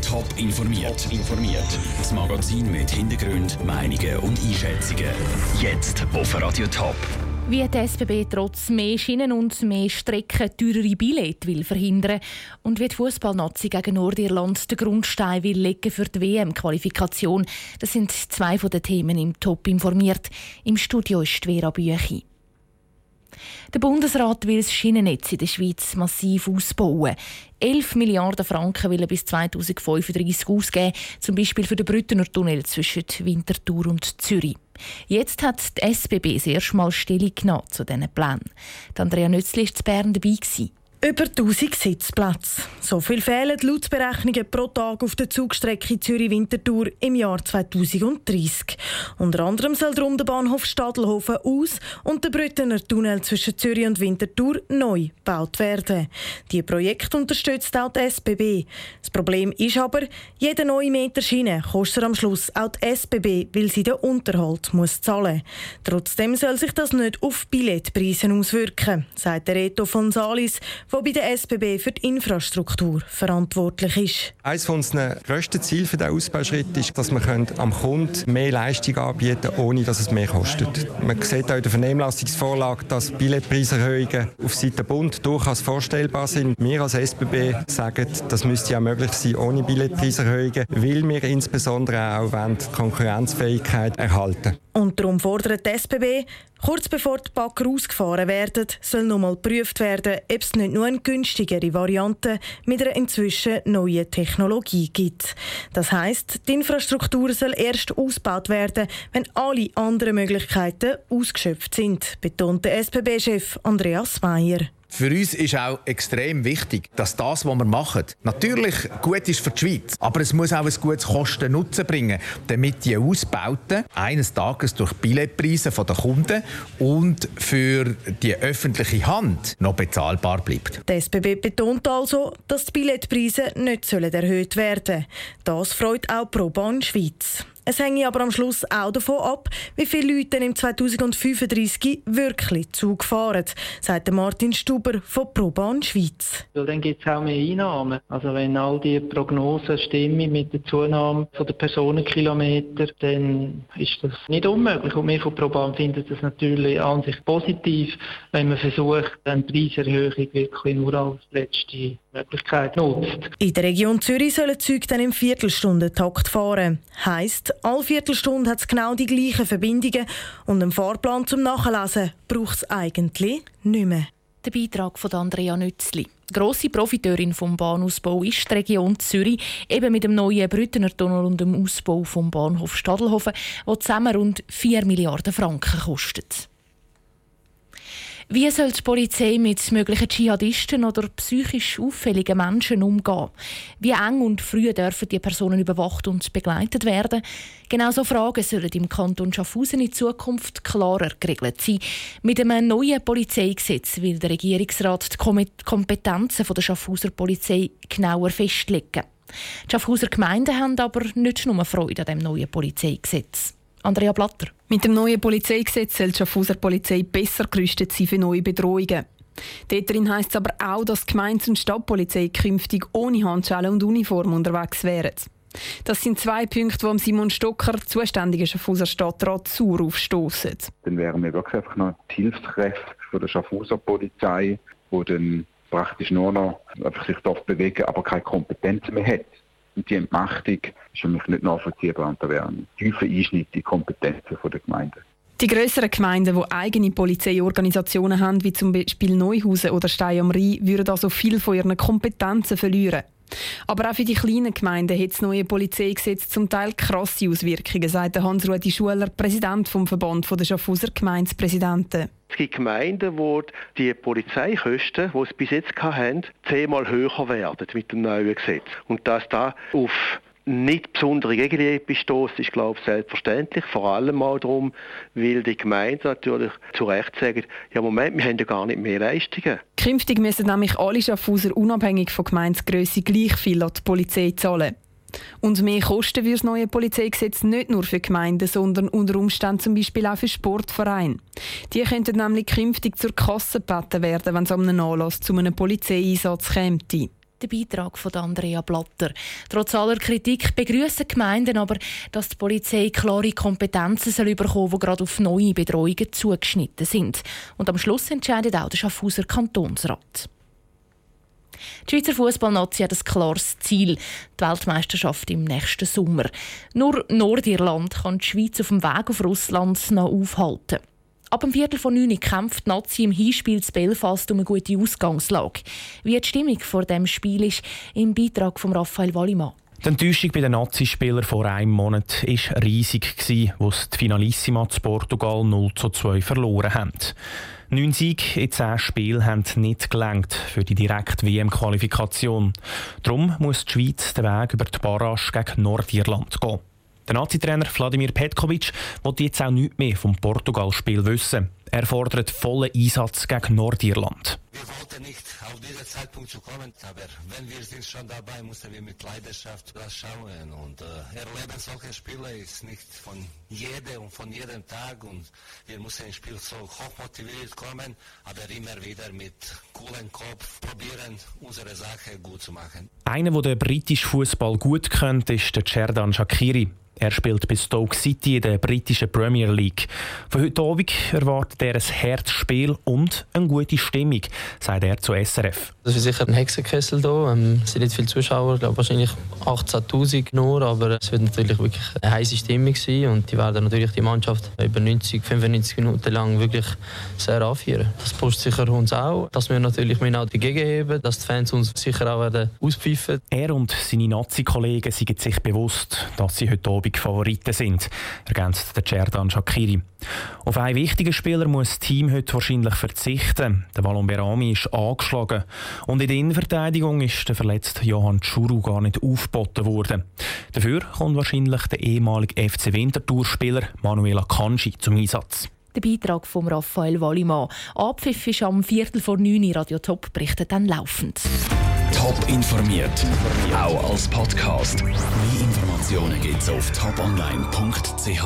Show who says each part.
Speaker 1: Top informiert. informiert. Das Magazin mit Hintergrund, Meinungen und Einschätzungen. Jetzt auf Radio Top.
Speaker 2: Wie die SBB trotz mehr Schienen und mehr Strecken teurere Billette will verhindern und wie die Fußballnazi gegen Nordirland den Grundstein will legen für die WM-Qualifikation. Das sind zwei von den Themen im Top informiert. Im Studio ist Vera Büchi. Der Bundesrat will das Schienennetz in der Schweiz massiv ausbauen. 11 Milliarden Franken will er bis 2035 ausgeben, zum Beispiel für den Brüttener Tunnel zwischen Winterthur und Zürich. Jetzt hat die SBB das erste Mal Stellung genommen zu diesen Plänen. Andrea Nützli war zu Bern dabei.
Speaker 3: Über 1000 Sitzplätze. So viel fehlen laut Berechnungen pro Tag auf der Zugstrecke Zürich-Winterthur im Jahr 2030. Unter anderem soll darum der Bahnhof Stadelhofen aus und der Brüttener Tunnel zwischen Zürich und Winterthur neu gebaut werden. Die Projekte unterstützt auch die SBB. Das Problem ist aber, jeder neue Meter Schiene kostet am Schluss auch die SBB, weil sie den Unterhalt muss zahlen Trotzdem soll sich das nicht auf Billetpreise auswirken, sagt der Reto von Salis der bei der SBB für die Infrastruktur verantwortlich ist.
Speaker 4: Eines unserer grössten Ziele für diesen Ausbauschritt ist, dass wir am Kunden mehr Leistung anbieten können, ohne dass es mehr kostet. Man sieht auch in der Vernehmlassungsvorlage, dass Billetpreiserhöhungen auf Seite Bund durchaus vorstellbar sind. Wir als SBB sagen, das müsste ja möglich sein ohne Billetpreiserhöhungen, weil wir insbesondere auch die Konkurrenzfähigkeit erhalten
Speaker 3: Und darum fordert die SBB, Kurz bevor die Bagger ausgefahren werden, soll nochmal geprüft werden, ob es nicht nur eine günstigere Variante mit einer inzwischen neuen Technologie gibt. Das heißt, die Infrastruktur soll erst ausgebaut werden, wenn alle anderen Möglichkeiten ausgeschöpft sind, betont der SBB-Chef Andreas Meyer.
Speaker 5: Für uns ist auch extrem wichtig, dass das, was wir machen, natürlich gut ist für die Schweiz, aber es muss auch ein gutes Kosten-Nutzen bringen, damit die Ausbauten eines Tages durch Billetpreise der Kunden und für die öffentliche Hand noch bezahlbar bleibt.
Speaker 3: Der SBB betont also, dass die Billetpreise nicht erhöht werden sollen. Das freut auch ProBahn Schweiz. Es hänge aber am Schluss auch davon ab, wie viele Leute im 2035 wirklich Zug fahren, sagt Martin Stuber von ProBahn Schweiz.
Speaker 6: Weil dann gibt es auch mehr Einnahmen. Also wenn all die Prognosen stimmen mit der Zunahme der Personenkilometer, dann ist das nicht unmöglich. Und wir von ProBahn finden das natürlich an sich positiv, wenn man versucht, eine Preiserhöhung wirklich nur als letzte Möglichkeit nutzt.
Speaker 3: In der Region Zürich sollen Züge dann im Viertelstundentakt fahren. Heisst, alle Viertelstunde hat es genau die gleichen Verbindungen und einen Fahrplan zum Nachlesen braucht es eigentlich nicht mehr.
Speaker 2: Der Beitrag von Andrea Nützli. Grosse Profiteurin vom Bahnausbau ist die Region Zürich, eben mit dem neuen Brüttener Tunnel und dem Ausbau vom Bahnhof Stadelhofen, der zusammen rund 4 Milliarden Franken kostet. Wie soll die Polizei mit möglichen Dschihadisten oder psychisch auffälligen Menschen umgehen? Wie eng und früh dürfen die Personen überwacht und begleitet werden? Genau so Fragen sollen im Kanton Schaffhausen in Zukunft klarer geregelt sein. Mit einem neuen Polizeigesetz will der Regierungsrat die Kompetenzen der Schaffhauser Polizei genauer festlegen. Die Schaffhauser Gemeinden haben aber nicht nur Freude an dem neuen Polizeigesetz. Andrea Blatter.
Speaker 7: Mit dem neuen Polizeigesetz soll die Schaffhauser Polizei besser gerüstet sein für neue Bedrohungen. Darin heisst es aber auch, dass die Gemeindes- und Stadtpolizei künftig ohne Handschellen und Uniform unterwegs wären. Das sind zwei Punkte, die Simon Stocker, zuständiger Schaffhauser Stadtrat, sauer aufstoßen.
Speaker 8: Dann wären wir wirklich einfach noch die Hilfskräfte der Schaffhauser Polizei, die dann praktisch nur noch einfach sich bewegen, aber keine Kompetenzen mehr hat. Und die Entmachtung ist für mich nicht nachvollziehbar und da wäre ein tiefer Einschnitt in die Kompetenzen der Gemeinden.
Speaker 7: Die grösseren Gemeinden, die eigene Polizeiorganisationen haben, wie zum Beispiel Neuhausen oder Stein am Rhein, würden also viel von ihren Kompetenzen verlieren. Aber auch für die kleinen Gemeinden hat das neue Polizeigesetz zum Teil krasse Auswirkungen, sagt Hans-Rudi Schuler, Präsident vom Verband der Schaffhauser Gemeindepräsidenten.
Speaker 9: Es gibt Gemeinden, wo die Polizeikosten, die sie bis jetzt hatten, zehnmal höher werden mit dem neuen Gesetz. Und dass da auf nicht besondere Gegenliebe bestoßen, ist, glaube ich, selbstverständlich. Vor allem auch darum, weil die Gemeinden natürlich zu Recht sagen, ja Moment, wir haben ja gar nicht mehr Leistungen.
Speaker 7: Künftig müssen nämlich alle Schaffhauser unabhängig von Gemeinsgröße gleich viel an die Polizei zahlen. Und mehr Kosten wird das neue Polizeigesetz nicht nur für Gemeinden, sondern unter Umständen zum Beispiel auch für Sportvereine. Die könnten nämlich künftig zur Kasse gebeten werden, wenn es an einem Anlass zu einem Polizeieinsatz käme.
Speaker 2: Der Beitrag von Andrea Blatter. Trotz aller Kritik begrüßen Gemeinden aber, dass die Polizei klare Kompetenzen soll bekommen soll, die gerade auf neue Bedrohungen zugeschnitten sind. Und am Schluss entscheidet auch der Schaffhauser Kantonsrat. Die Schweizer Fußballnazi hat ein klares Ziel, die Weltmeisterschaft im nächsten Sommer. Nur Nordirland kann die Schweiz auf dem Weg auf Russland noch aufhalten. Ab dem Viertel von neun kämpft die Nazi im Hinspiel zu Belfast um eine gute Ausgangslage. Wie die Stimmung vor dem Spiel ist, im Beitrag von Raphael Wallimann.
Speaker 10: Die Enttäuschung bei den Nazi-Spielern vor einem Monat war riesig, als die Finalissima zu Portugal 0 zu 2 verloren haben. Neun Siege in zehn Spielen haben nicht gelangt für die direkte WM-Qualifikation. Darum muss die Schweiz den Weg über die Barrage gegen Nordirland gehen. Der Nazi-Trainer Vladimir Petkovic will jetzt auch nichts mehr vom Portugal-Spiel wissen. Er fordert vollen Einsatz gegen Nordirland.
Speaker 11: Wir wollten nicht auf diesen Zeitpunkt zu kommen, aber wenn wir sind schon dabei, müssen wir mit Leidenschaft das schauen. Und äh, erleben solche Spiele ist nicht von jedem und von jedem Tag. Und wir müssen ins Spiel so hochmotiviert kommen, aber immer wieder mit coolen Kopf probieren, unsere Sache gut zu machen.
Speaker 10: Einer, der den britischen Fußball gut kennt, ist der Cerdan Shakiri. Er spielt bei Stoke City in der britischen Premier League. Von heute Abend erwartet er ein Herzspiel und eine gute Stimmung, sagt er zu SRF.
Speaker 12: Es ist sicher ein Hexenkessel hier. Ähm, es sind nicht viele Zuschauer, ich glaube wahrscheinlich 18'000 nur, aber es wird natürlich wirklich eine heiße Stimmung sein und die werden natürlich die Mannschaft über 90, 95 Minuten lang wirklich sehr anführen. Das pusht sicher uns auch, dass wir natürlich auch dagegen heben, dass die Fans uns sicher auch werden auspfeifen.
Speaker 10: Er und seine Nazi-Kollegen sind sich bewusst, dass sie heute Abend Abend Favoriten sind, ergänzt der Cerdan Shakiri. Auf einen wichtigen Spieler muss das Team heute wahrscheinlich verzichten. Der Wallon Berami ist angeschlagen. Und in der Innenverteidigung ist der verletzte Johann Tschuru gar nicht aufgeboten worden. Dafür kommt wahrscheinlich der ehemalige FC Winterthur-Spieler Manuela Kanji zum Einsatz.
Speaker 2: Der Beitrag von Raphael Wallimann. Abpfiff ist am Viertel vor neun Radio Top, berichtet dann laufend.
Speaker 1: Top informiert, auch als Podcast. Mehr Informationen gibt's auf toponline.ch.